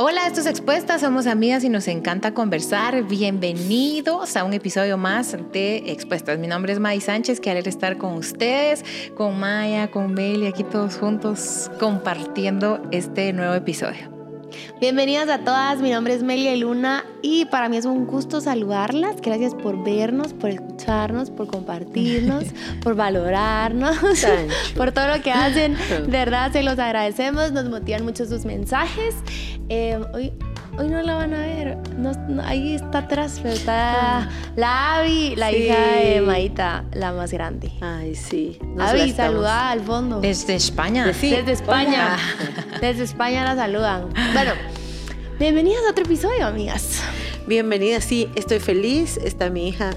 Hola, esto es somos amigas y nos encanta conversar. Bienvenidos a un episodio más de Expuestas. Mi nombre es May Sánchez, qué alegre estar con ustedes, con Maya, con Meli, aquí todos juntos compartiendo este nuevo episodio. Bienvenidas a todas, mi nombre es Melia Luna y para mí es un gusto saludarlas. Gracias por vernos, por escucharnos, por compartirnos, por valorarnos, por todo lo que hacen. De verdad, se los agradecemos, nos motivan mucho sus mensajes. Eh, hoy, hoy no la van a ver, ahí está atrás, pero está la Avi, la hija de Maita, la más grande. Ay, sí. Avi, saluda al fondo. Desde España. Desde España. Desde España la saludan. Bueno, bienvenidas a otro episodio, amigas. Bienvenidas, sí, estoy feliz. Está mi hija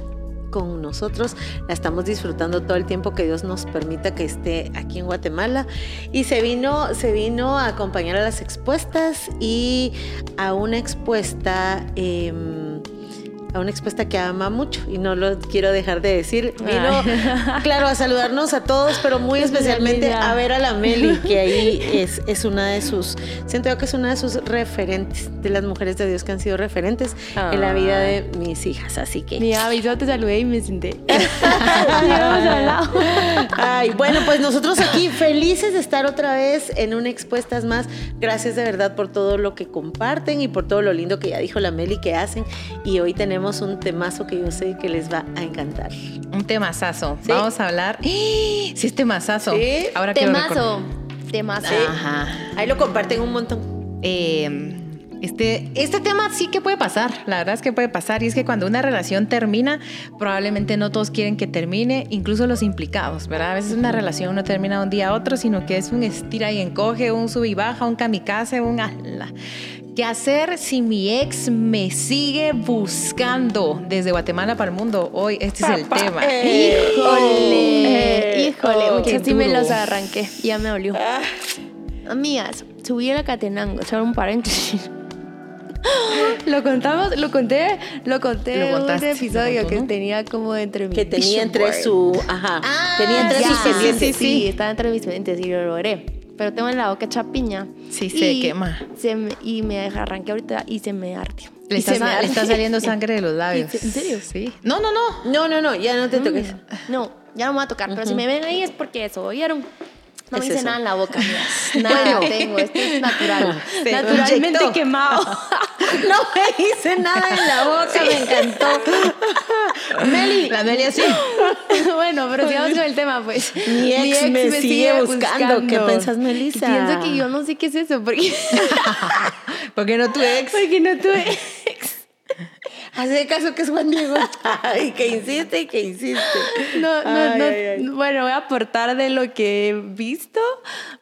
con nosotros. La estamos disfrutando todo el tiempo que Dios nos permita que esté aquí en Guatemala. Y se vino, se vino a acompañar a las expuestas y a una expuesta. Em, a una expuesta que ama mucho y no lo quiero dejar de decir. Vino, claro, a saludarnos a todos, pero muy especialmente a ver a la Meli, que ahí es, es una de sus, siento yo que es una de sus referentes, de las mujeres de Dios que han sido referentes en la vida de mis hijas. Así que. Mira, yo te saludé y me senté. Ay, bueno, pues nosotros aquí felices de estar otra vez en una expuestas más. Gracias de verdad por todo lo que comparten y por todo lo lindo que ya dijo la Meli que hacen. Y hoy tenemos un temazo que yo sé que les va a encantar. Un temazazo. Vamos a hablar. ¡Eh! Sí, es temazazo. ¿Sí? Ahora temazo. Temazo. Ajá. Ahí lo comparten un montón. Eh, este, este tema sí que puede pasar, la verdad es que puede pasar y es que cuando una relación termina, probablemente no todos quieren que termine, incluso los implicados, ¿verdad? A veces una relación no termina de un día a otro, sino que es un estira y encoge, un sub y baja, un kamikaze, un ala. ¿Qué hacer si mi ex me sigue buscando desde Guatemala para el mundo? Hoy este es el tema. Eh, híjole, híjole, muchas sí me los arranqué, ya me olió. Ah. Amigas, subí a la Catenango, echar un paréntesis. lo contamos, lo conté, lo conté en un episodio que tenía como entre mis que tenía entre su, ajá, ah, tenía entre sus pendientes. Sí, sí, sí, estaba entre mis pendientes y lo logré pero tengo en la boca chapiña. Sí, se quema. Se y me arranqué ahorita y se me ardió. Le está, le está, saliendo sangre de los labios. ¿En serio? Sí. No, no, no. No, no, no, ya no te toques. No, ya no me voy a tocar. Pero si me ven ahí es porque eso, oyeron. No me hice nada en la boca, Nada tengo, esto es natural. Naturalmente quemado. no me hice nada en la boca, me encantó. Meli. La Meli así. bueno, pero sigamos con el tema, pues. Mi ex, me, sigue, buscando. ¿Qué pensás, Melissa? Pienso que yo no sé qué es eso. Porque... ¿Por qué no tu ex? Porque no tu ex. Hace caso que es Juan Diego. Ay, que insiste y que insiste. No, no, no. Bueno, voy a aportar de lo que he visto,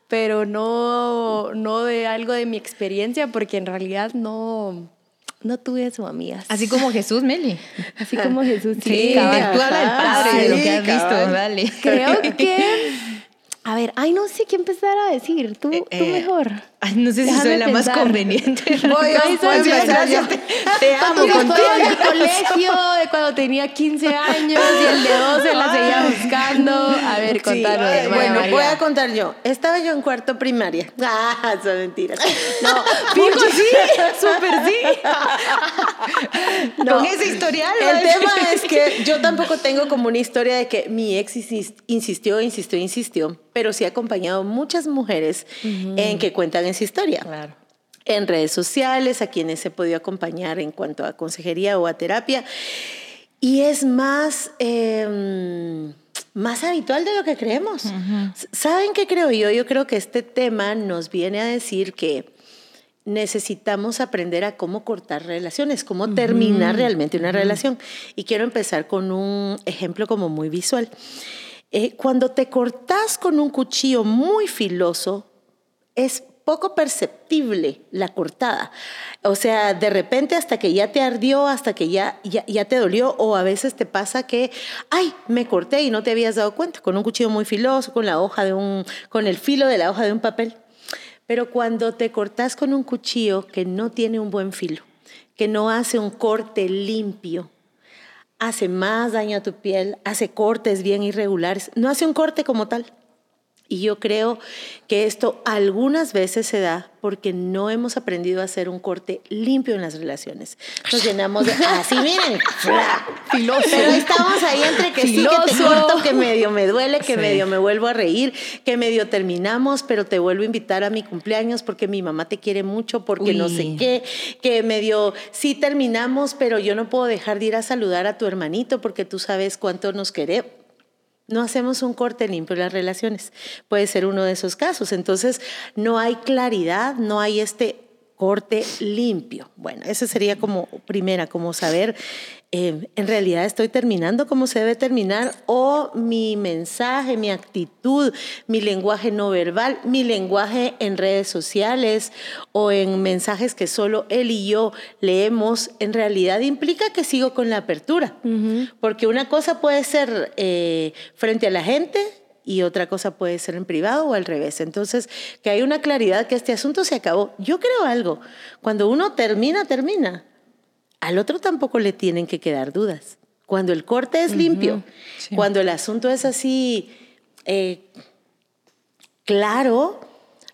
pero no, no de algo de mi experiencia, porque en realidad no, no tuve eso, amigas. Así como Jesús, Meli. Así como Jesús, sí. sí tú habla del Padre, de lo que has visto, dale. Creo que a ver, ay, no sé qué empezar a decir. Tú, eh, tú eh, mejor. Ay, no sé si soy la más conveniente. Voy, a empezar. Te, te amo contigo. el colegio de cuando tenía 15 años y el de 12 la seguía. A ver, contanos. bueno, voy a contar yo. Estaba yo en cuarto primaria. Ah, son mentiras. No, fijo sí, súper sí. No, Con ese historial. El tema es que yo tampoco tengo como una historia de que mi ex insistió, insistió, insistió pero sí ha acompañado muchas mujeres en que cuentan esa historia. Claro. En redes sociales, a quienes he podido acompañar en cuanto a consejería o a terapia. Y es más, em, más habitual de lo que creemos. ¿Saben qué creo yo? Yo creo que este tema nos viene a decir que necesitamos aprender a cómo cortar relaciones, cómo terminar realmente una relación. Y quiero empezar con un ejemplo como muy visual. Eh, cuando te cortas con un cuchillo muy filoso, es poco perceptible la cortada. O sea, de repente hasta que ya te ardió, hasta que ya, ya, te dolió, o a veces te pasa que, ay, me corté y no te habías dado cuenta, con un cuchillo muy filoso, con la hoja de un, con el filo de la hoja de un papel. Pero cuando te cortas con un cuchillo que no tiene un buen filo, que no hace un corte limpio, hace más daño a tu piel, hace cortes bien irregulares, no hace un corte como tal. Y yo creo que esto algunas veces se da porque no hemos aprendido a hacer un corte limpio en las relaciones. Nos llenamos de, así miren, filoso. Pero estamos ahí entre que sí, que te corto, que medio me duele, que medio me vuelvo a reír, que medio terminamos, pero te vuelvo a invitar a mi cumpleaños porque mi mamá te quiere mucho, porque no sé qué, que medio sí terminamos, pero yo no puedo dejar de ir a saludar a tu hermanito porque tú sabes cuánto nos queremos no hacemos un corte limpio en las relaciones. Puede ser uno de esos casos. Entonces, no hay claridad, no hay este corte limpio. Bueno, esa sería como primera, como saber Em, en realidad estoy terminando como se debe terminar o mi mensaje, mi actitud, mi lenguaje no verbal, mi lenguaje en redes sociales o en mensajes que solo él y yo leemos, en realidad implica que sigo con la apertura. Porque una cosa puede ser eh, frente a la gente y otra cosa puede ser en privado o al revés. Entonces, que hay una claridad que este asunto se acabó. Yo creo algo, cuando uno termina, termina al otro tampoco le tienen que quedar dudas. Cuando el corte es limpio, cuando el asunto es así eh, claro,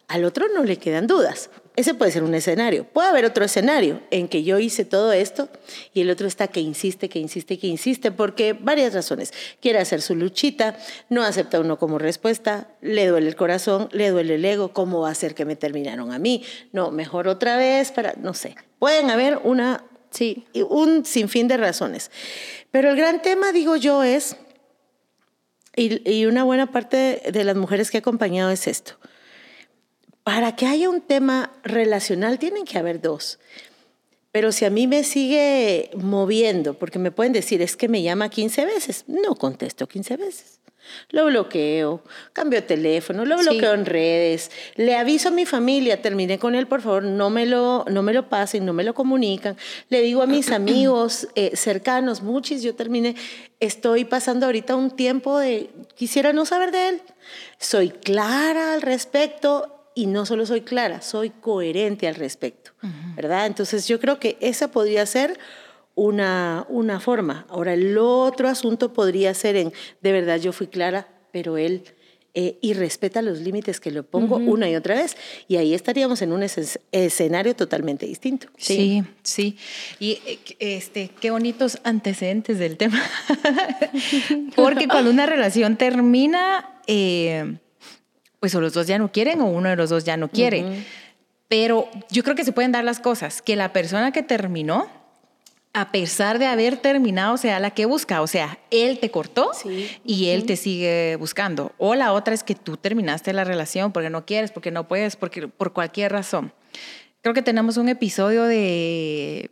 al otro no le quedan dudas. Ese puede ser un escenario. Puede haber otro escenario en que yo hice todo esto y el otro está que insiste, que insiste, que insiste, porque varias razones. Quiere hacer su luchita, no acepta uno como respuesta, le duele el corazón, le duele el ego, ¿cómo va a ser que me terminaron a mí? No, mejor otra vez para, no sé. Pueden haber una Sí, un sinfín de razones. Pero el gran tema, digo yo, es, y, una buena parte de las mujeres que he acompañado es esto. Para que haya un tema relacional tienen que haber dos. Pero si a mí me sigue moviendo, porque me pueden decir, es que me llama 15 veces, no contesto 15 veces. Lo bloqueo, cambio de teléfono, lo bloqueo en redes, le aviso a mi familia, terminé con él, por favor, no me lo, no me lo pasen, no me lo comunican. Le digo a mis amigos eh, cercanos, muchos, yo terminé, estoy pasando ahorita un tiempo de, quisiera no saber de él. Soy clara al respecto y no solo soy clara, soy coherente al respecto, ¿verdad? Entonces yo creo que esa podría ser una, una forma. Ahora, el otro asunto podría ser en, de verdad yo fui clara, pero él eh, y respeta los límites que le pongo una y otra vez. Y ahí estaríamos en un escenario totalmente distinto. Sí, sí. Y eh, este, qué bonitos antecedentes del tema. Porque cuando una relación termina, eh, pues o los dos ya no quieren o uno de los dos ya no quiere. Pero yo creo que se pueden dar las cosas, que la persona que terminó a pesar de haber terminado, sea la que busca. O sea, él te cortó y él te sigue buscando. O la otra es que tú terminaste la relación porque no quieres, porque no puedes, porque por cualquier razón. Creo que tenemos un episodio de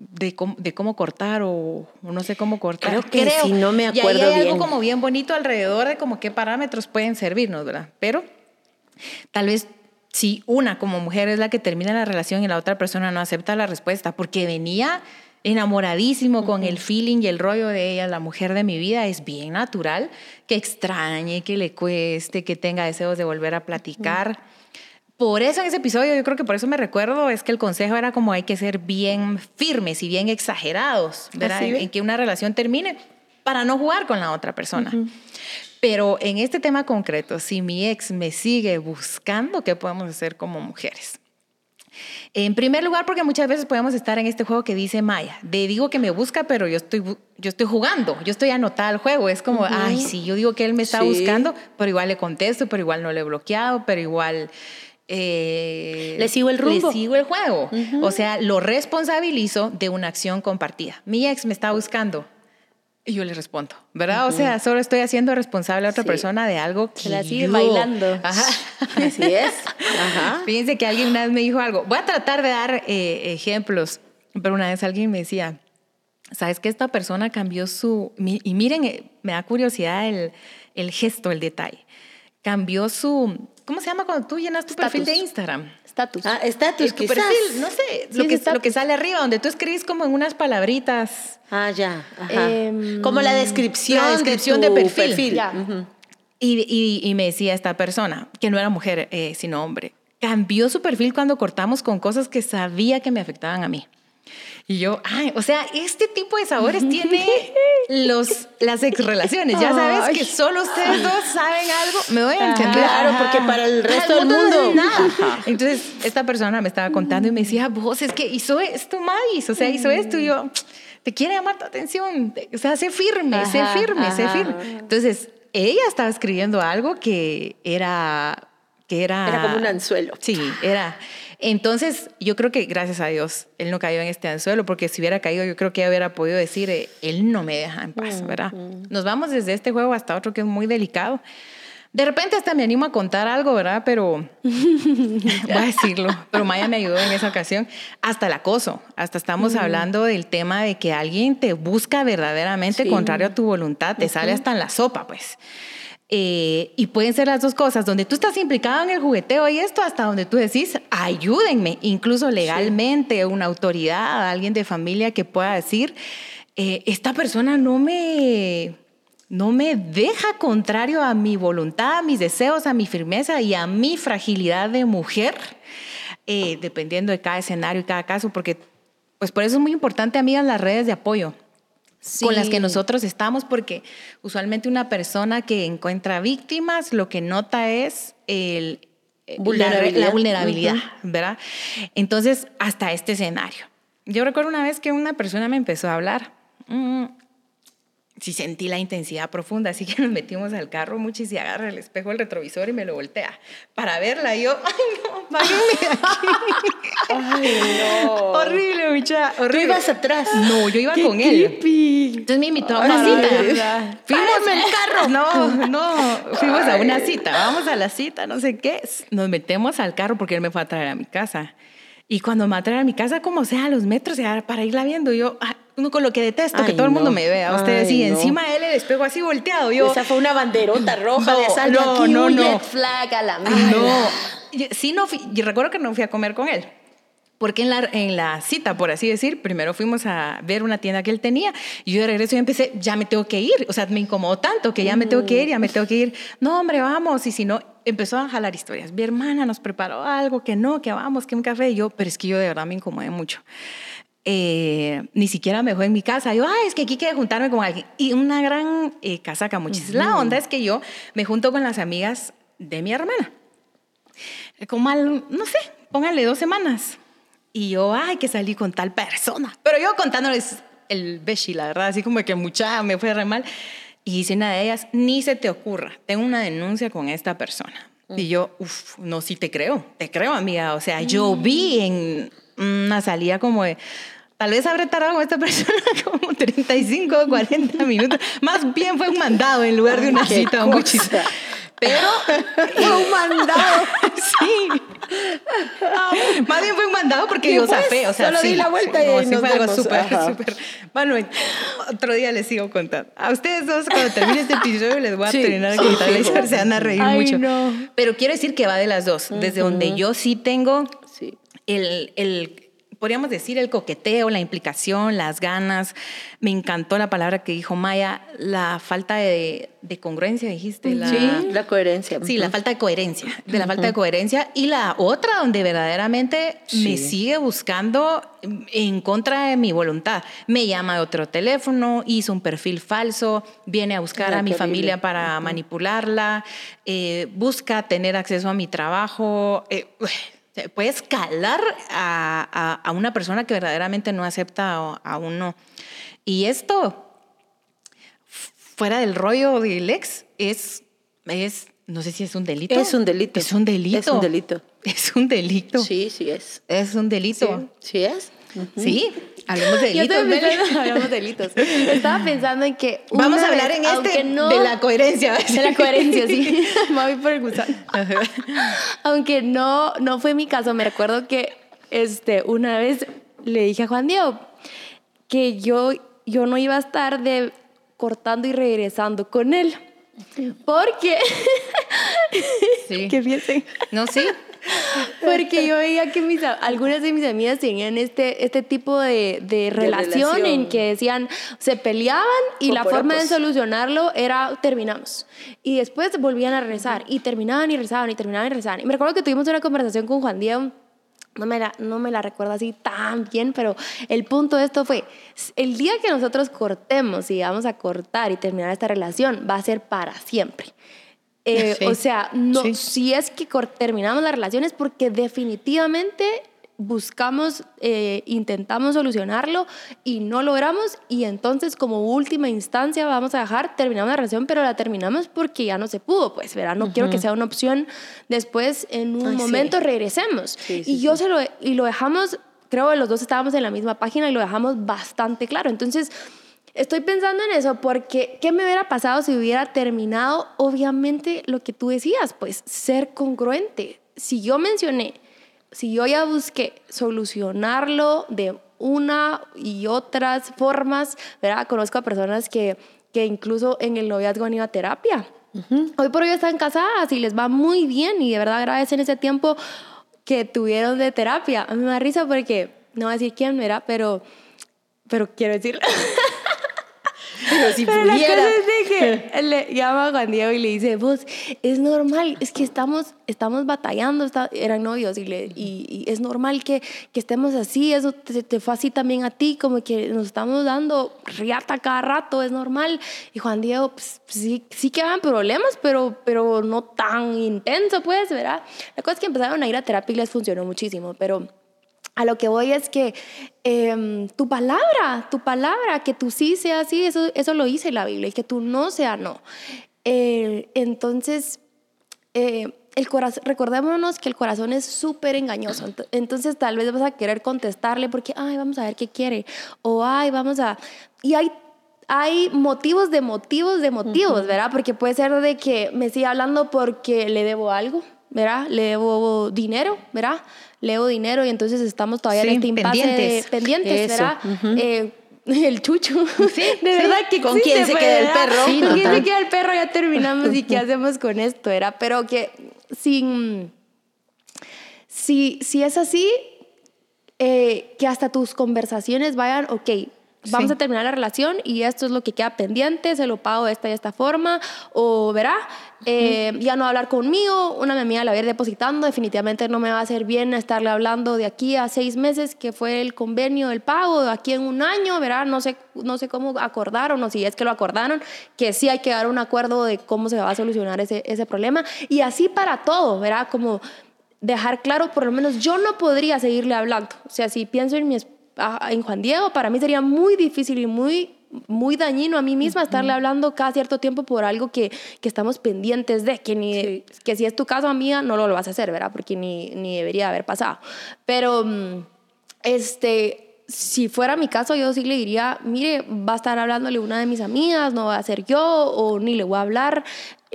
de cómo, cortar o, no sé cómo cortar. Creo que si no me acuerdo y ahí hay algo como bien bonito alrededor de como qué parámetros pueden servirnos, ¿verdad? Pero tal vez si una como mujer es la que termina la relación y la otra persona no acepta la respuesta porque venía enamoradísimo con el feeling y el rollo de ella, la mujer de mi vida, es bien natural que extrañe, que le cueste, que tenga deseos de volver a platicar. Por eso en ese episodio, yo creo que por eso me recuerdo, es que el consejo era como hay que ser bien firmes y bien exagerados, ¿verdad? En, que una relación termine para no jugar con la otra persona. Pero en este tema concreto, si mi ex me sigue buscando, ¿qué podemos hacer como mujeres? En primer lugar, porque muchas veces podemos estar en este juego que dice Maya, de digo que me busca, pero yo estoy, yo estoy jugando, yo estoy anotada al juego. Es como, ay, sí, yo digo que él me está buscando, pero igual le contesto, pero igual no le he bloqueado, pero igual... Eh, le sigo el rumbo. Le sigo el juego. O sea, lo responsabilizo de una acción compartida. Mi ex me está buscando. Y yo le respondo, ¿verdad? O sea, solo estoy haciendo responsable a otra persona de algo que Se la sigue bailando. Ajá. Así es. Ajá. Fíjense que alguien una vez me dijo algo. Voy a tratar de dar eh, ejemplos, pero una vez alguien me decía, ¿sabes que esta persona cambió su... Y miren, eh, me da curiosidad el, el gesto, el detalle. Cambió su... ¿Cómo se llama cuando tú llenas tu perfil de Instagram? Estatus. Ah, estatus, quizás. Perfil, no sé, lo, que, lo que sale arriba, donde tú escribes como en unas palabritas. Ah, ya. Em, como la descripción, la descripción de, perfil. y, y, me decía esta persona, que no era mujer, eh, sino hombre, cambió su perfil cuando cortamos con cosas que sabía que me afectaban a mí. Y yo, ay, o sea, este tipo de sabores tiene los, las ex relaciones. Ya sabes que solo ustedes dos saben algo. Me voy a entender. Claro, porque para el resto del mundo. nada. Entonces, esta persona me estaba contando y me decía, vos, es que hizo esto, Magis, o sea, hizo esto. Y yo, te quiere llamar tu atención. O sea, sé firme, sé firme, sé firme. Entonces, ella estaba escribiendo algo que era que era... Era como un anzuelo. Sí, era... Entonces, yo creo que gracias a Dios, él no cayó en este anzuelo, porque si hubiera caído, yo creo que hubiera podido decir, eh, él no me deja en paz, ¿verdad? Nos vamos desde este juego hasta otro que es muy delicado. De repente hasta me animo a contar algo, ¿verdad? Pero voy a decirlo. Pero Maya me ayudó en esa ocasión. Hasta el acoso. Hasta estamos hablando del tema de que alguien te busca verdaderamente contrario a tu voluntad. Te sale hasta en la sopa, pues. Eh, y pueden ser las dos cosas, donde tú estás implicado en el jugueteo y esto, hasta donde tú decís, ayúdenme, incluso legalmente, una autoridad, alguien de familia que pueda decir, eh, esta persona no me, no me deja contrario a mi voluntad, a mis deseos, a mi firmeza y a mi fragilidad de mujer, eh, dependiendo de cada escenario y cada caso, porque pues por eso es muy importante, amigas, las redes de apoyo con las que nosotros estamos, porque usualmente una persona que encuentra víctimas lo que nota es el, eh, La, vulnerabilidad, ¿verdad? Entonces, hasta este escenario. Yo recuerdo una vez que una persona me empezó a hablar. Mm, sí sentí la intensidad profunda, así que nos metimos al carro y se agarra el espejo del retrovisor y me lo voltea para verla. Y yo, ay no, aquí. Ay, no. horrible, mucha, horrible. ¿Tú ibas atrás? No, yo iba con él. Entonces me invitó a una cita. Fuimos el carro. No, no, fuimos a una cita. Vamos a la cita, no sé qué. Nos metemos al carro porque él me fue a traer a mi casa. Y cuando me va a traer a mi casa, como sea, a los metros, para irla viendo, yo, uno con lo que detesto, que todo el mundo me vea. Ustedes, y encima de él el espejo así volteado. Yo, Esa fue una banderota roja de salto no, aquí, no, no. flag a la No, sí, no fui, yo recuerdo que no fui a comer con él. Porque en la, en la cita, por así decir, primero fuimos a ver una tienda que él tenía y yo de regreso y empecé, ya me tengo que ir. O sea, me incomodó tanto que ya me tengo que ir, ya me tengo que ir. No, hombre, vamos. Y si no, empezó a jalar historias. Mi hermana nos preparó algo, que no, que vamos, que un café. Y yo, pero es que yo de verdad me incomodé mucho. Eh, ni siquiera me dejó en mi casa. Yo, ay, es que aquí quiero juntarme con alguien. Y una gran eh, casaca, muchísimo. La onda es que yo me junto con las amigas de mi hermana. Como al, no sé, pónganle dos semanas. Y yo, ay, que salí con tal persona. Pero yo contándoles el beshi, la verdad, así como que mucha me fue re mal. Y dice una de ellas, ni se te ocurra, tengo una denuncia con esta persona. Y yo, uff, no, sí te creo, te creo, amiga. O sea, yo mm. vi en una salida como de, tal vez habré tardado con esta persona como 35 o 40 minutos. Más bien fue un mandado en lugar de una cita un pero fue un mandado. sí. Más bien fue un mandado porque yo zafé. O sea, Solo sí, di la vuelta y sí, fue algo súper, súper. Bueno, otro día les sigo contando. A ustedes dos, cuando termine este episodio, les voy a terminar de contar y se van a reír Ay, mucho. No. Pero quiero decir que va de las dos. Desde donde yo sí tengo el, el podríamos decir, el coqueteo, la implicación, las ganas. Me encantó la palabra que dijo Maya, la falta de, congruencia, dijiste. La, sí, la coherencia. Sí, la falta de coherencia, de la falta de coherencia. Y la otra, donde verdaderamente me sigue buscando en contra de mi voluntad. Me llama de otro teléfono, hizo un perfil falso, viene a buscar a mi familia para manipularla, eh, busca tener acceso a mi trabajo. Eh, puede escalar a, a, una persona que verdaderamente no acepta a, uno. Y esto, fuera del rollo del ex, es, es, no sé si es un delito. Es un delito. Es un delito. Es un delito. Es un delito. Sí, sí es. Es un delito. Sí, es. Sí, hablamos de delitos. hablamos de delitos. Estaba pensando en que. Vamos a hablar en este de la coherencia. De la coherencia, sí. Me voy por el gusano. Aunque no, no fue mi caso, me recuerdo que este, una vez le dije a Juan Diego que yo, yo no iba a estar de cortando y regresando con él. Porque. Sí. que piensen. No, sí. Porque yo veía que mis, algunas de mis amigas tenían este, este tipo de, de, relación, en que decían, se peleaban y la forma de solucionarlo era terminamos. Y después volvían a regresar y terminaban y rezaban y terminaban y rezaban. Y me recuerdo que tuvimos una conversación con Juan Diego no me, la, no me la recuerdo así tan bien, pero el punto de esto fue, el día que nosotros cortemos y vamos a cortar y terminar esta relación, va a ser para siempre. Eh, o sea, no, si es que terminamos la relación es porque definitivamente buscamos, eh, intentamos solucionarlo y no logramos y entonces como última instancia vamos a dejar, terminamos la relación, pero la terminamos porque ya no se pudo, pues, ¿verdad? No quiero que sea una opción después en un momento regresemos. y yo se lo, y lo dejamos, creo que los dos estábamos en la misma página y lo dejamos bastante claro. Entonces, estoy pensando en eso porque, ¿qué me hubiera pasado si hubiera terminado? Obviamente lo que tú decías, pues, ser congruente. Si yo mencioné si yo ya busqué solucionarlo de una y otras formas, ¿verdad? Conozco a personas que, que incluso en el noviazgo han ido a terapia. Hoy por hoy están casadas y les va muy bien y de verdad agradecen ese tiempo que tuvieron de terapia. A mí me da risa porque, no voy a decir quién era, pero, pero quiero decir... Pero si Pero la cosa es de que le llama a Juan Diego y le dice, vos, es normal, es que estamos, estamos batallando, eran novios y, le, y, es normal que, que, estemos así, eso te, te, fue así también a ti, como que nos estamos dando riata cada rato, es normal. Y Juan Diego, pues sí, sí que habían problemas, pero, pero no tan intenso, pues, ¿verdad? La cosa es que empezaron a ir a terapia y les funcionó muchísimo, pero a lo que voy es que em, tu palabra, tu palabra, que tú sí sea así, eso, eso lo dice la Biblia, y que tú no sea no. Eh, entonces, eh, el corazón, recordémonos que el corazón es súper engañoso. Entonces, tal vez vas a querer contestarle porque, ay, vamos a ver qué quiere. O, ay, vamos a. Y hay hay motivos de motivos de motivos, ¿verdad? Porque puede ser de que me siga hablando porque le debo algo, ¿verdad? Le debo dinero, ¿verdad? Le debo dinero y entonces estamos todavía en este impasse pendientes, de, pendientes ¿verdad? Eh, el chucho. Sí, de verdad que ¿Con quién se queda el perro? ¿Con quién se queda el perro? Ya terminamos y qué hacemos con esto, ¿era? Pero que sin... Si, si es así, eh, que hasta tus conversaciones vayan, ok, vamos a terminar la relación y esto es lo que queda pendiente, se lo pago de esta y esta forma, o verá, eh, ya no va a hablar conmigo, una amiga la va a ir depositando, definitivamente no me va a hacer bien estarle hablando de aquí a seis meses, que fue el convenio del pago, de aquí en un año, verá, no sé, no sé cómo acordaron o si es que lo acordaron, que sí hay que dar un acuerdo de cómo se va a solucionar ese, ese problema, y así para todo, verá, como dejar claro, por lo menos yo no podría seguirle hablando, o sea, si pienso en mi en Juan Diego, para mí sería muy difícil y muy muy dañino a mí misma estarle hablando cada cierto tiempo por algo que, que estamos pendientes de, que, ni, que si es tu caso, amiga, no lo, lo vas a hacer, ¿verdad? Porque ni, ni debería haber pasado. Pero, mm, este, si fuera mi caso, yo sí le diría, mire, va a estar hablándole una de mis amigas, no va a ser yo, o ni le voy a hablar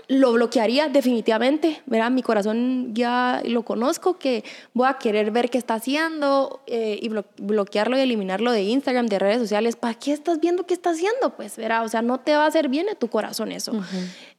lo bloquearía definitivamente, ¿verdad? Mi corazón ya lo conozco, que voy a querer ver qué está haciendo eh, y bloquearlo y eliminarlo de Instagram, de redes sociales. ¿Para qué estás viendo qué está haciendo? Pues, ¿verdad? O sea, no te va a hacer bien a tu corazón eso.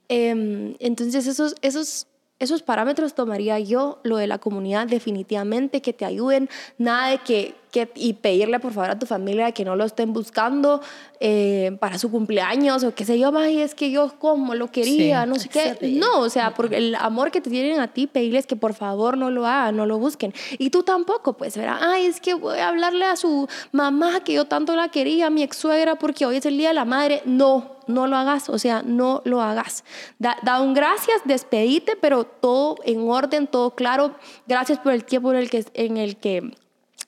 Em, entonces, esos, esos esos parámetros tomaría yo, lo de la comunidad definitivamente, que te ayuden, nada de que, que y pedirle por favor a tu familia que no lo estén buscando eh, para su cumpleaños o qué sé yo, ay, es que yo como lo quería, no sé qué. No, o sea, porque el amor que te tienen a ti, pedirles que por favor no lo hagan, no lo busquen. Y tú tampoco, pues, verá, ay, es que voy a hablarle a su mamá que yo tanto la quería, a mi ex suegra, porque hoy es el día de la madre. No, no lo hagas, o sea, no lo hagas. Da, un gracias, despedite, pero todo en orden, todo claro. Gracias por el tiempo en el que, en el que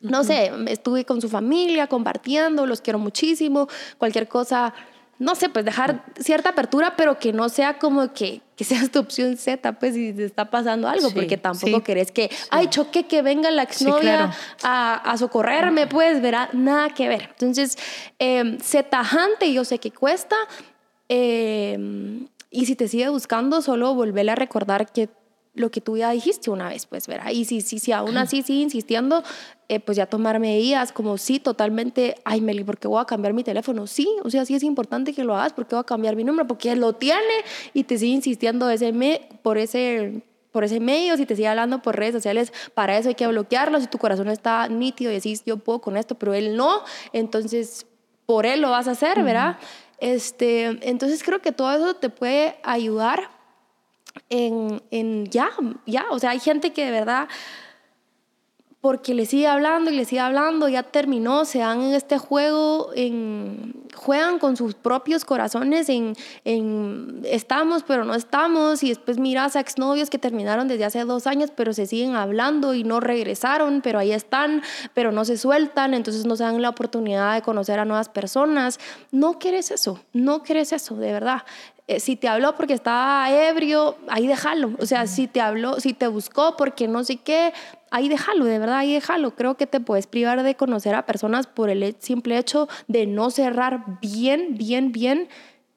no sé, estuve con su familia compartiendo, los quiero muchísimo, cualquier cosa no sé, pues dejar cierta apertura, pero que no sea como que, que seas tu opción Z, pues si te está pasando algo, porque tampoco querés que, ay, choque que venga la exnovia a, a, socorrerme, pues, verá, nada que ver. Entonces, eh, sé tajante, yo sé que cuesta, Em, y si te sigue buscando, solo volverle a recordar que lo que tú ya dijiste una vez, pues, verá. Y si, si, si aún así sigue insistiendo, eh, pues ya tomar medidas como sí, totalmente, ay, Meli, ¿por qué voy a cambiar mi teléfono? Sí, o sea, sí es importante que lo hagas, porque voy a cambiar mi número? Porque lo tiene y te sigue insistiendo ese me, por ese por ese medio, si te sigue hablando por redes sociales, para eso hay que bloquearlo. Si tu corazón está nítido y decís, yo puedo con esto, pero él no, entonces por él lo vas a hacer, ¿verdad? Este, entonces creo que todo eso te puede ayudar en, en ya, ya, o sea, hay gente que de verdad porque le sigue hablando y le sigue hablando, ya terminó, se dan en este juego, en, juegan con sus propios corazones en, en estamos pero no estamos y después miras a exnovios que terminaron desde hace dos años pero se siguen hablando y no regresaron, pero ahí están, pero no se sueltan, entonces no se dan la oportunidad de conocer a nuevas personas. No quieres eso, no quieres eso, de verdad. Eh, si te habló porque estaba ebrio, ahí déjalo. O sea, si te habló, si te buscó porque no sé qué, ahí déjalo, de verdad, ahí déjalo. Creo que te puedes privar de conocer a personas por el simple hecho de no cerrar bien, bien, bien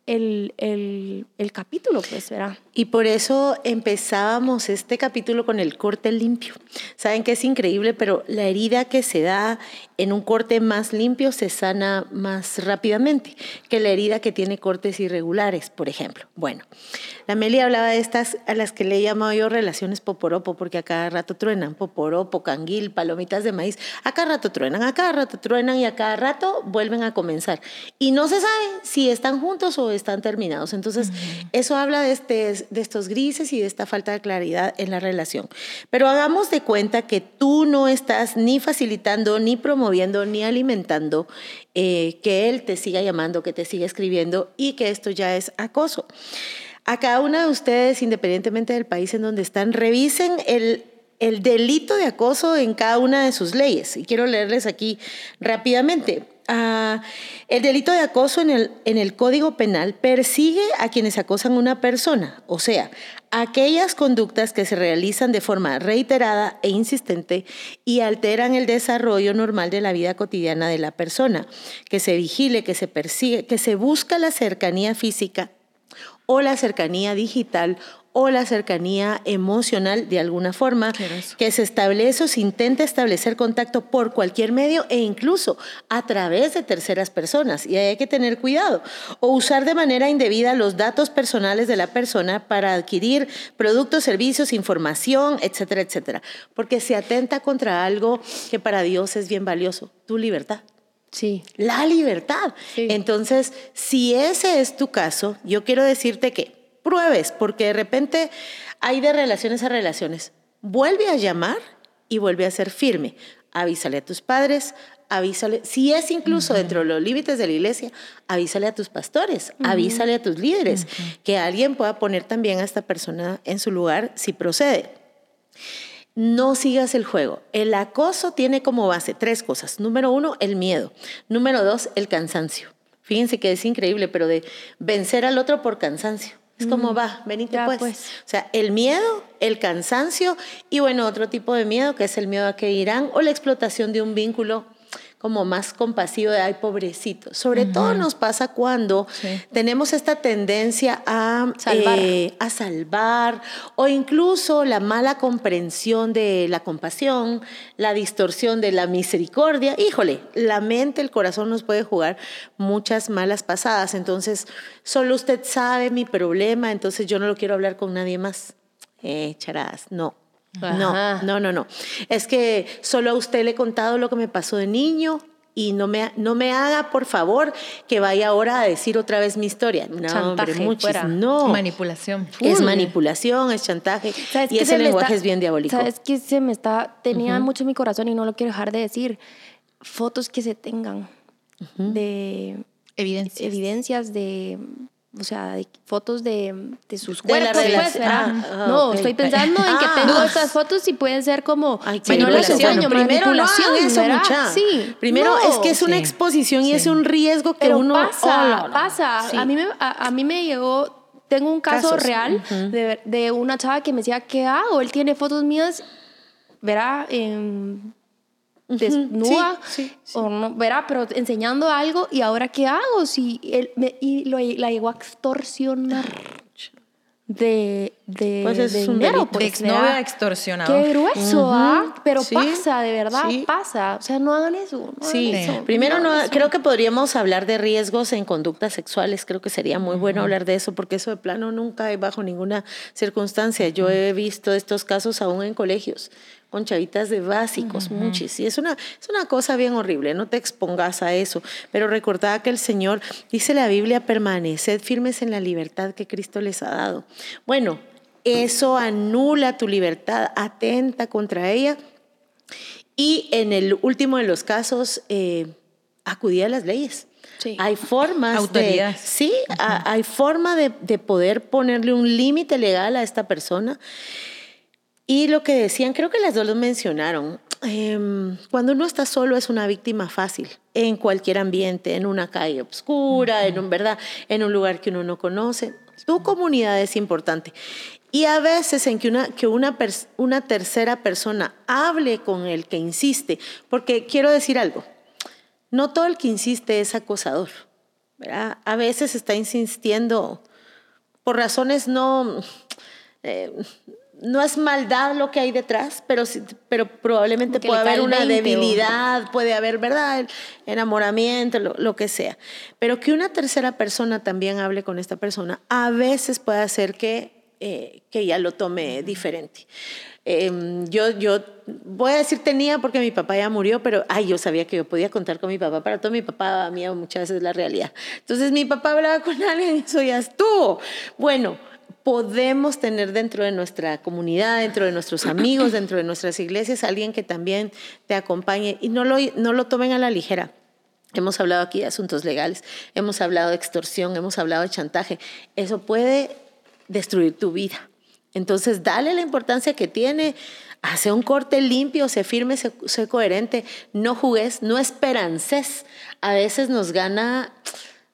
el, el, el capítulo, pues, ¿verdad? Y por eso empezábamos este capítulo con el corte limpio. Saben que es increíble, pero la herida que se da en un corte más limpio se sana más rápidamente que la herida que tiene cortes irregulares, por ejemplo. Bueno, la Meli hablaba de estas a las que le he llamado yo relaciones poporopo, porque a cada rato truenan poporopo, canguil, palomitas de maíz. A cada rato truenan, a cada rato truenan y a cada rato vuelven a comenzar. Y no se sabe si están juntos o están terminados. Entonces, eso habla de, este, de estos grises y de esta falta de claridad en la relación. Pero hagamos de cuenta que tú no estás ni facilitando, ni promoviendo, ni alimentando eh, que él te siga llamando, que te siga escribiendo y que esto ya es acoso. A cada una de ustedes, independientemente del país en donde están, revisen el el delito de acoso en cada una de sus leyes. Y quiero leerles aquí rápidamente. El delito de acoso en el, en el Código Penal persigue a quienes acosan a una persona, o sea, aquellas conductas que se realizan de forma reiterada e insistente y alteran el desarrollo normal de la vida cotidiana de la persona, que se vigile, que se persigue, que se busca la cercanía física o la cercanía digital o la cercanía emocional de alguna forma, que se establece o se intenta establecer contacto por cualquier medio e incluso a través de terceras personas. Y hay que tener cuidado. O usar de manera indebida los datos personales de la persona para adquirir productos, servicios, información, etcétera, etcétera. Porque se atenta contra algo que para Dios es bien valioso, tu libertad. Sí. La libertad. Entonces, si ese es tu caso, yo quiero decirte que pruebes, porque de repente hay de relaciones a relaciones. Vuelve a llamar y vuelve a ser firme. Avísale a tus padres, avísale, si es incluso dentro de los límites de la iglesia, avísale a tus pastores, avísale a tus líderes, que alguien pueda poner también a esta persona en su lugar si procede. No sigas el juego. El acoso tiene como base tres cosas. Número uno, el miedo. Número dos, el cansancio. Fíjense que es increíble, pero de vencer al otro por cansancio. Es como, mm. va, venite pues. pues. O sea, el miedo, el cansancio y bueno, otro tipo de miedo que es el miedo a que irán o la explotación de un vínculo como más compasivo de, ay, pobrecito. Sobre todo nos pasa cuando tenemos esta tendencia a salvar. Eh, a salvar o incluso la mala comprensión de la compasión, la distorsión de la misericordia. Híjole, la mente, el corazón nos puede jugar muchas malas pasadas. Entonces, solo usted sabe mi problema, entonces yo no lo quiero hablar con nadie más. Eh, charadas, no. No, no, no, no. Es que solo a usted le he contado lo que me pasó de niño y no me, no me haga, por favor, que vaya ahora a decir otra vez mi historia. No, chantaje, hombre, no. Manipulación. Es manipulación, es chantaje. y ese lenguaje es bien diabólico. ¿Sabes qué se me está, tenía mucho en mi corazón y no lo quiero dejar de decir? Fotos que se tengan de evidencias, evidencias de o sea, de fotos de, de sus cuerpos, pues, ah, ah, no, estoy pensando en que ah. tengo estas fotos y pueden ser como Ay, no enseño, primero no eso, mucha. Sí, primero es que es una exposición y es un riesgo que Pero uno pasa, oh, pasa. A mí me a, mí me llegó tengo un caso real de, de, una chava que me decía, ¿qué hago? Él tiene fotos mías, verá, en desnuda o no, verá, pero enseñando algo y ahora qué hago si él me, y lo, la llegó a extorsionar de, de, pues es de un dinero, pues, exnovia extorsionado. Qué grueso, ¿ah? Pero pasa, de verdad, pasa. O sea, no hagan eso. sí, primero no, creo que podríamos hablar de riesgos en conductas sexuales. Creo que sería muy bueno hablar de eso, porque eso de plano nunca hay bajo ninguna circunstancia. Yo he visto estos casos aún en colegios con chavitas de básicos, muchis. Y es una, es una cosa bien horrible, no te expongas a eso. Pero recordad que el Señor, dice la Biblia, permaneced firmes en la libertad que Cristo les ha dado. Bueno, eso anula tu libertad, atenta contra ella Y en el último de los casos, eh, acudía a las leyes. Hay formas Autoridad. de... Sí, hay forma de, de poder ponerle un límite legal a esta persona. Y lo que decían, creo que las dos lo mencionaron, em, cuando uno está solo es una víctima fácil en cualquier ambiente, en una calle oscura, en un verdad, en un lugar que uno no conoce. Tu comunidad es importante. Y a veces en que una, que una, una tercera persona hable con el que insiste, porque quiero decir algo, no todo el que insiste es acosador. ¿verdad? A veces está insistiendo por razones no... Eh, no es maldad lo que hay detrás, pero, pero probablemente puede haber una debilidad, puede haber, ¿verdad? enamoramiento, lo, que sea. Pero que una tercera persona también hable con esta persona, a veces puede hacer que, eh, que ella lo tome diferente. Em, yo, yo voy a decir tenía porque mi papá ya murió, pero ay, yo sabía que yo podía contar con mi papá. Para todo mi papá, a mí muchas veces la realidad. Entonces mi papá hablaba con alguien y eso ya estuvo. Bueno, podemos tener dentro de nuestra comunidad, dentro de nuestros amigos, dentro de nuestras iglesias, alguien que también te acompañe y no lo, no lo tomen a la ligera. Hemos hablado aquí de asuntos legales, hemos hablado de extorsión, hemos hablado de chantaje. Eso puede destruir tu vida. Entonces, dale la importancia que tiene. Hace un corte limpio, se firme, se, sé coherente. No jugues, no esperances. A veces nos gana,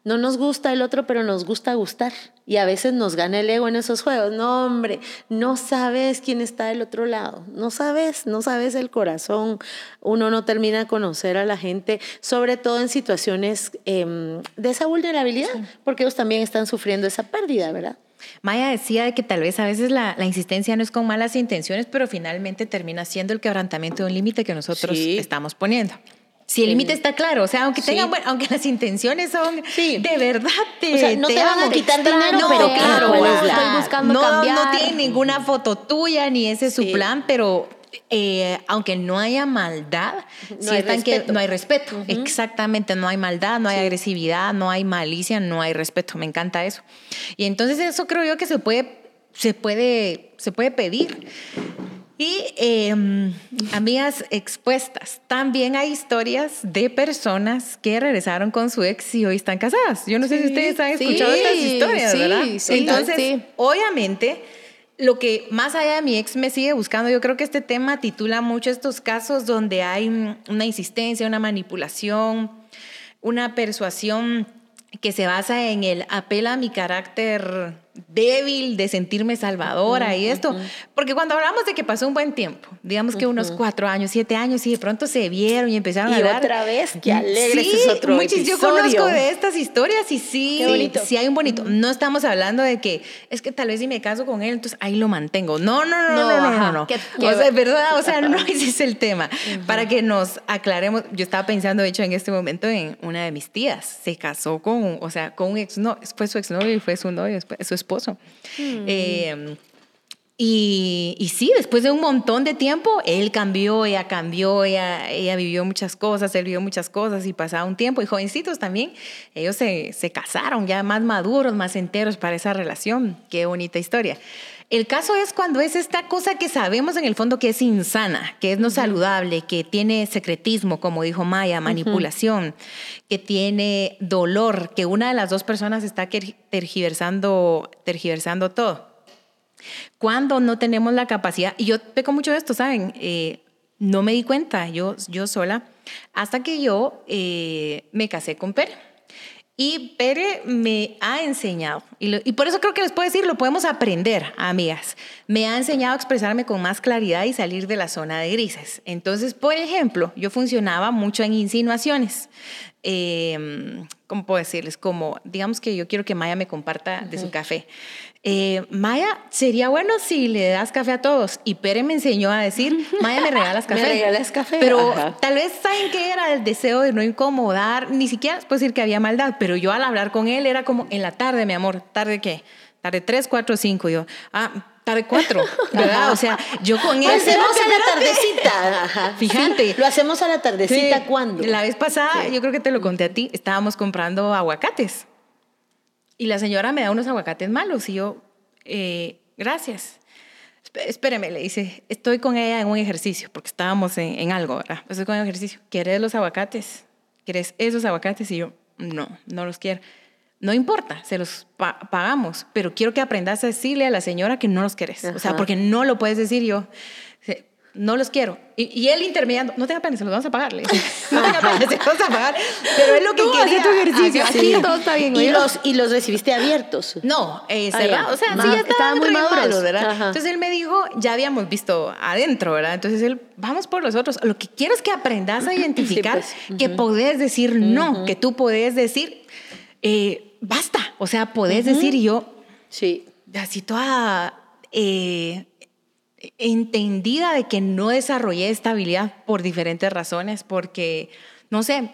no nos gusta el otro, pero nos gusta gustar. Y a veces nos gana el ego en esos juegos. No, hombre, no sabes quién está del otro lado. No sabes, no sabes el corazón. Uno no termina de conocer a la gente, sobre todo en situaciones em, de esa vulnerabilidad, porque ellos también están sufriendo esa pérdida, ¿verdad? Maya decía de que tal vez a veces la, insistencia no es con malas intenciones, pero finalmente termina siendo el quebrantamiento de un límite que nosotros estamos poniendo. Si el límite está claro, o sea, aunque tengan, aunque las intenciones son de verdad, te, no te, van a quitar dinero, pero claro, estoy buscando no, cambiar. No tienen ninguna foto tuya ni ese es su plan, pero eh, aunque no haya maldad, no, hay que no hay respeto. Exactamente, no hay maldad, no hay agresividad, no hay malicia, no hay respeto. Me encanta eso. Y entonces eso creo yo que se puede, se puede, se puede pedir. Y em, amigas expuestas, también hay historias de personas que regresaron con su ex y hoy están casadas. Yo no sé si ustedes han escuchado estas historias, ¿verdad? Entonces, obviamente lo que más allá de mi ex me sigue buscando, yo creo que este tema titula mucho estos casos donde hay una insistencia, una manipulación, una persuasión que se basa en el apela a mi carácter débil de sentirme salvadora y esto. Porque cuando hablamos de que pasó un buen tiempo, digamos que unos cuatro años, siete años, y de pronto se vieron y empezaron a hablar. otra vez, qué alegre, sí, es otro Yo conozco de estas historias y sí, sí hay un bonito. No estamos hablando de que es que tal vez si me caso con él, entonces ahí lo mantengo. No, no, no, no, no, no. no, o sea, verdad, o sea, no ese es el tema. Para que nos aclaremos, yo estaba pensando, de hecho, en este momento en una de mis tías. Se casó con, o sea, con un ex, no, fue su exnovio y fue su novio, su esposo esposo. Hmm. Em, y, y, sí, después de un montón de tiempo, él cambió, ella cambió, ella, ella vivió muchas cosas, él vivió muchas cosas y pasaba un tiempo. Y jovencitos también, ellos se, se casaron ya más maduros, más enteros para esa relación. Qué bonita historia. El caso es cuando es esta cosa que sabemos en el fondo que es insana, que es no saludable, que tiene secretismo, como dijo Maya, manipulación, que tiene dolor, que una de las dos personas está tergiversando, tergiversando todo. Cuando no tenemos la capacidad, y yo peco mucho de esto, ¿saben? Eh, no me di cuenta yo, yo sola, hasta que yo eh, me casé con Per. Y Pere me ha enseñado, y, por eso creo que les puedo decir, lo podemos aprender, amigas. Me ha enseñado a expresarme con más claridad y salir de la zona de grises. Entonces, por ejemplo, yo funcionaba mucho en insinuaciones. Eh, ¿Cómo puedo decirles? Como, digamos que yo quiero que Maya me comparta de su café. Eh, Maya, sería bueno si le das café a todos. Y Pere me enseñó a decir, Maya, me regalas café. me regalas café. Pero tal vez saben que era el deseo de no incomodar, ni siquiera puedo decir que había maldad, pero yo al hablar con él era como, en la tarde, mi amor, ¿tarde qué? Tarde tres, cuatro, cinco. Yo, ah, tarde cuatro, ¿verdad? O sea, yo con él... Lo hacemos a la tardecita. Fíjate. Lo hacemos a la tardecita, ¿cuándo? La vez pasada, yo creo que te lo conté a ti, estábamos comprando aguacates. Y la señora me da unos aguacates malos y yo, eh, gracias. Espéreme, le dice, estoy con ella en un ejercicio, porque estábamos en, en algo, ¿verdad? Estoy con un ejercicio. ¿Quieres los aguacates? ¿Quieres esos aguacates? Y yo, no, no los quiero. No importa, se los pagamos, pero quiero que aprendas a decirle a la señora que no los quieres. O sea, porque no lo puedes decir yo no los quiero. Y, él intermediando, no tenga pena, se los vamos a pagar. Le no tenga pena, se los vamos a pagar. Pero es lo que quería. tu ejercicio. Sí. todo está bien. ¿Y los, ¿Y los recibiste abiertos? No, eh, cerrado. O sea, sí, ya estaban muy maduros, ¿verdad? Entonces él me dijo, ya habíamos visto adentro, ¿verdad? Entonces él, vamos por los otros. Lo que quiero es que aprendas a identificar pues. que podés decir no, que tú podés decir, eh, basta. O sea, podés decir yo, sí. así toda... Eh, entendida de que no desarrollé estabilidad por diferentes razones, porque, no sé,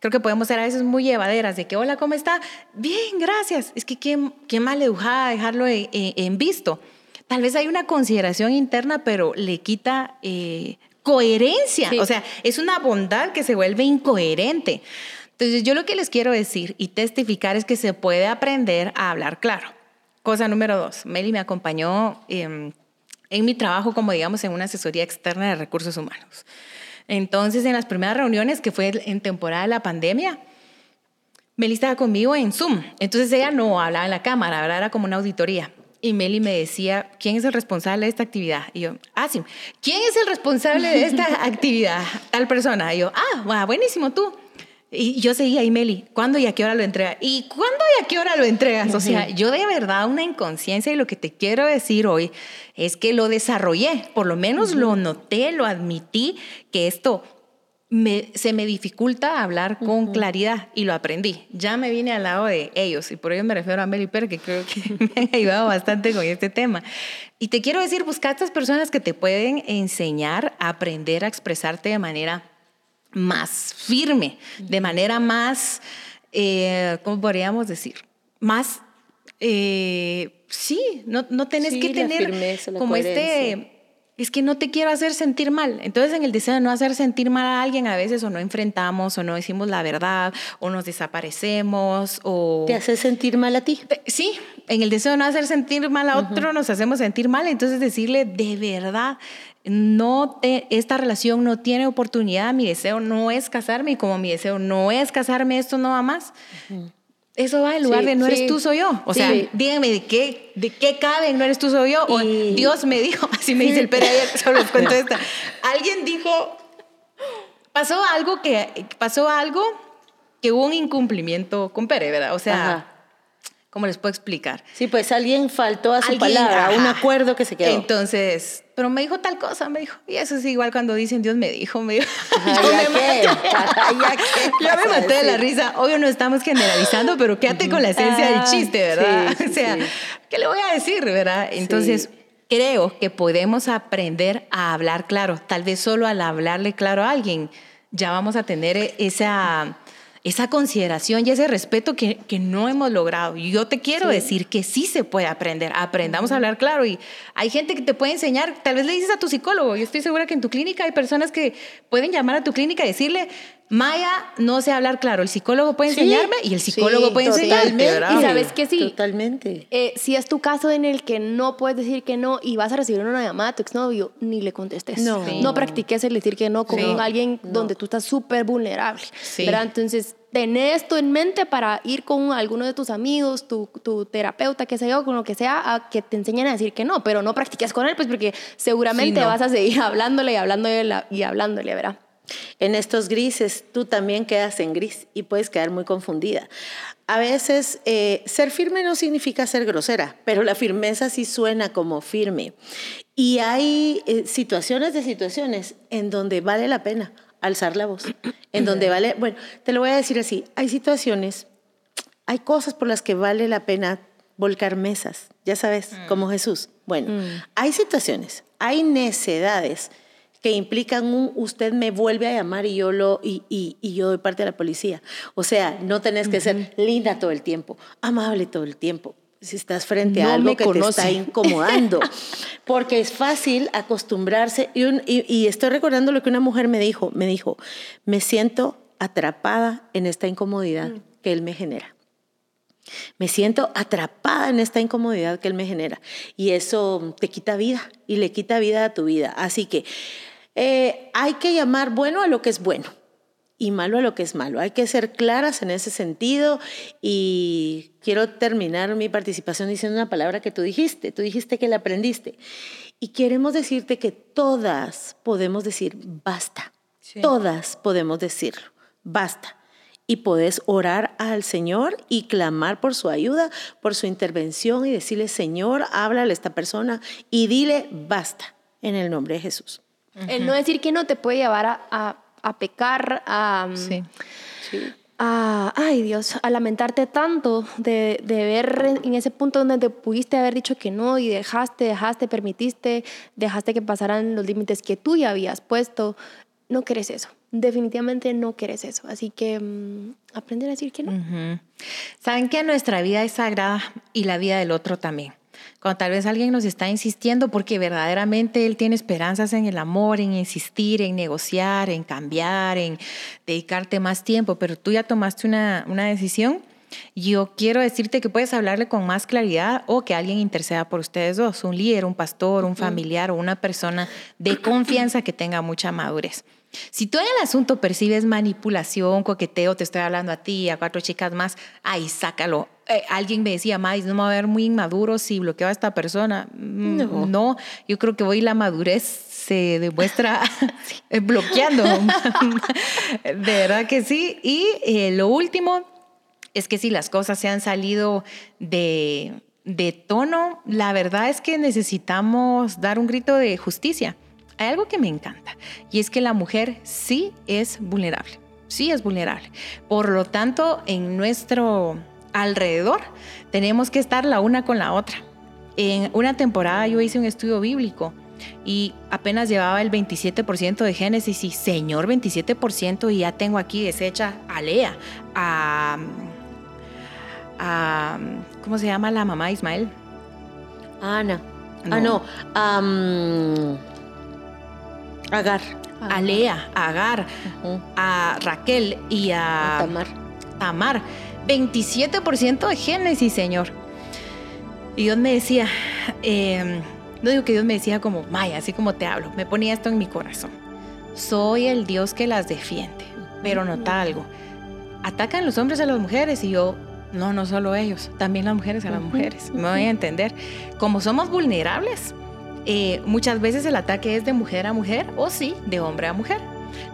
creo que podemos ser a veces muy llevaderas de que, hola, ¿cómo está? Bien, gracias. Es que qué, qué mal dejarlo en, visto. Tal vez hay una consideración interna, pero le quita eh, coherencia. O sea, es una bondad que se vuelve incoherente. Entonces, yo lo que les quiero decir y testificar es que se puede aprender a hablar claro. Cosa número dos, Meli me acompañó em, en mi trabajo como digamos en una asesoría externa de recursos humanos. Entonces, en las primeras reuniones, que fue en temporada de la pandemia, Meli estaba conmigo en Zoom. Entonces ella no hablaba en la cámara, ¿verdad? era como una auditoría. Y Meli me decía, ¿quién es el responsable de esta actividad? Y yo, ah, sí, ¿quién es el responsable de esta actividad? Tal persona. Y yo, ah, buenísimo, tú. Y yo seguía ahí, Meli, ¿cuándo y a qué hora lo entregas? ¿Y cuándo y a qué hora lo entregas? O sea, yo de verdad una inconsciencia y lo que te quiero decir hoy es que lo desarrollé, por lo menos lo noté, lo admití, que esto se me dificulta hablar con claridad y lo aprendí. Ya me vine al lado de ellos y por ello me refiero a Meli Per, que creo que me han ayudado bastante con este tema. Y te quiero decir, busca a estas personas que te pueden enseñar a aprender a expresarte de manera más firme, de manera más, eh, ¿cómo podríamos decir? Más, eh, sí, no, no tenés que tener como este es que no te quiero hacer sentir mal. Entonces, en el deseo de no hacer sentir mal a alguien, a veces o no enfrentamos o no decimos la verdad o nos desaparecemos o... ¿Te hace sentir mal a ti? Sí, en el deseo de no hacer sentir mal a otro, nos hacemos sentir mal. Entonces, decirle de verdad, no te, esta relación no tiene oportunidad, mi deseo no es casarme y como mi deseo no es casarme, esto no va más. Eso va en lugar de no eres tú, soy yo. O sea, díganme de qué, de qué cabe no eres tú, soy yo. O Dios me dijo, así me dice el Pere ayer, solo les cuento esta. Alguien dijo, pasó algo que, pasó algo que hubo un incumplimiento con Pere, ¿verdad? O sea, ¿cómo les puedo explicar? Sí, pues alguien faltó a su palabra, a un acuerdo que se quedó. Entonces, pero me dijo tal cosa, me dijo. Y eso es igual cuando dicen Dios me dijo, me dijo. yo me qué? yo me maté de la risa. Obvio no estamos generalizando, pero quédate con la esencia del ah, chiste, ¿verdad? o sea, ¿qué le voy a decir, verdad? Entonces, creo que podemos aprender a hablar claro. Tal vez solo al hablarle claro a alguien ya vamos a tener esa esa consideración y ese respeto que, que no hemos logrado. Y yo te quiero decir que sí se puede aprender. Aprendamos a hablar claro. Y hay gente que te puede enseñar, tal vez le dices a tu psicólogo, yo estoy segura que en tu clínica hay personas que pueden llamar a tu clínica y decirle, Maya no sé hablar claro, el psicólogo puede enseñarme y el psicólogo puede enseñarme. Y sabes que sí. Totalmente. Eh, si es tu caso en el que no puedes decir que no y vas a recibir una llamada de tu exnovio, ni le contestes. No, no practiques el decir que no con alguien donde tú estás súper vulnerable. ¿verdad? Entonces, ten esto en mente para ir con alguno de tus amigos, tu, tu, terapeuta, qué sé yo, con lo que sea, a que te enseñen a decir que no, pero no practiques con él, pues porque seguramente vas a seguir hablándole y hablándole y hablándole, ¿verdad? En estos grises, tú también quedas en gris y puedes quedar muy confundida. A veces eh, ser firme no significa ser grosera, pero la firmeza sí suena como firme. Y hay eh, situaciones de situaciones en donde vale la pena alzar la voz, en donde vale, bueno, te lo voy a decir así, hay situaciones, hay cosas por las que vale la pena volcar mesas, ya sabes, mm. como Jesús. Bueno, mm. hay situaciones, hay necedades que implican un usted me vuelve a llamar y yo lo y, y, yo doy parte de la policía. O sea, no tenés que ser linda todo el tiempo, amable todo el tiempo. Si estás frente a algo que te está incomodando, porque es fácil acostumbrarse. Y, y, estoy recordando lo que una mujer me dijo. Me dijo, me siento atrapada en esta incomodidad mm. que él me genera. Me siento atrapada en esta incomodidad que él me genera. Y eso te quita vida y le quita vida a tu vida. Así que eh, hay que llamar bueno a lo que es bueno y malo a lo que es malo. Hay que ser claras en ese sentido y quiero terminar mi participación diciendo una palabra que tú dijiste. Tú dijiste que la aprendiste. Y queremos decirte que todas podemos decir basta. Todas podemos decirlo. Basta y podés orar al Señor y clamar por su ayuda, por su intervención y decirle, Señor, háblale a esta persona y dile, basta, en el nombre de Jesús. El no decir que no te puede llevar a, pecar, a... Mm, sí. ay Dios, a lamentarte tanto de, de, ver en ese punto donde te pudiste haber dicho que no y dejaste, dejaste, permitiste, dejaste que pasaran los límites que tú ya habías puesto. No querés eso definitivamente no quieres eso. Así que mm, aprender a decir que no. Saben que nuestra vida es sagrada y la vida del otro también. Cuando tal vez alguien nos está insistiendo porque verdaderamente él tiene esperanzas en el amor, en insistir, en negociar, en cambiar, en dedicarte más tiempo, pero tú ya tomaste una, una decisión, yo quiero decirte que puedes hablarle con más claridad o que alguien interceda por ustedes dos, un líder, un pastor, un familiar o una persona de confianza que tenga mucha madurez. Si tú en el asunto percibes manipulación, coqueteo, te estoy hablando a ti a cuatro chicas más, ay, sácalo. Eh, alguien me decía, Madis, no me va a ver muy inmaduro si bloqueo a esta persona. Mm, no. yo creo que hoy la madurez se demuestra bloqueando. de verdad que sí. Y eh, lo último es que si las cosas se han salido de, de tono, la verdad es que necesitamos dar un grito de justicia hay algo que me encanta y es que la mujer sí es vulnerable, sí es vulnerable. Por lo tanto, en nuestro alrededor tenemos que estar la una con la otra. En una temporada yo hice un estudio bíblico y apenas llevaba el 27% de Génesis y señor 27% y ya tengo aquí deshecha a Lea, a, a ¿cómo se llama la mamá de Ismael? Ana. Ah, no. Agar. A Lea, a Agar, a Raquel y a, Tamar. Tamar. 27% de Génesis, Señor. Y Dios me decía, em, no digo que Dios me decía como, Maya, así como te hablo, me ponía esto en mi corazón. Soy el Dios que las defiende, pero nota algo. Atacan los hombres a las mujeres y yo, no, no solo ellos, también las mujeres a las mujeres. Me voy a entender. Como somos vulnerables, eh, muchas veces el ataque es de mujer a mujer o sí, de hombre a mujer.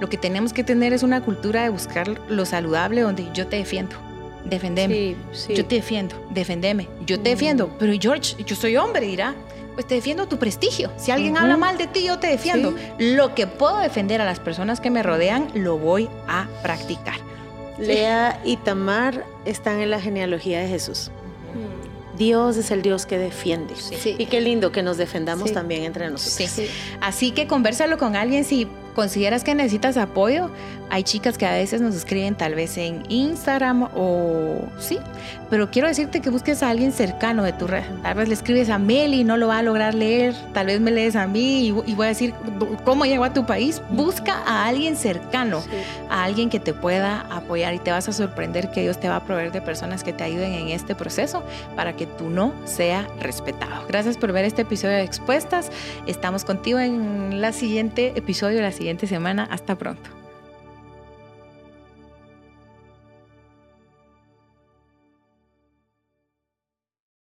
Lo que tenemos que tener es una cultura de buscar lo saludable donde yo te defiendo. Defendeme. Yo te defiendo. Defendeme. Yo te defiendo. Pero George, yo soy hombre, dirá. Pues te defiendo tu prestigio. Si alguien habla mal de ti, yo te defiendo. Lo que puedo defender a las personas que me rodean, lo voy a practicar. Lea y Tamar están en la genealogía de Jesús. Dios es el Dios que defiende. Y qué lindo que nos defendamos también entre nosotros. Así que conversalo con alguien si consideras que necesitas apoyo, hay chicas que a veces nos escriben tal vez en Instagram o sí, pero quiero decirte que busques a alguien cercano de tu red. Tal vez le escribes a Meli y no lo va a lograr leer, tal vez me lees a mí y, voy a decir cómo llegó a tu país. Busca a alguien cercano, a alguien que te pueda apoyar y te vas a sorprender que Dios te va a proveer de personas que te ayuden en este proceso para que tu no sea respetado. Gracias por ver este episodio de Expuestas. Estamos contigo en la siguiente episodio, la siguiente semana. Hasta pronto.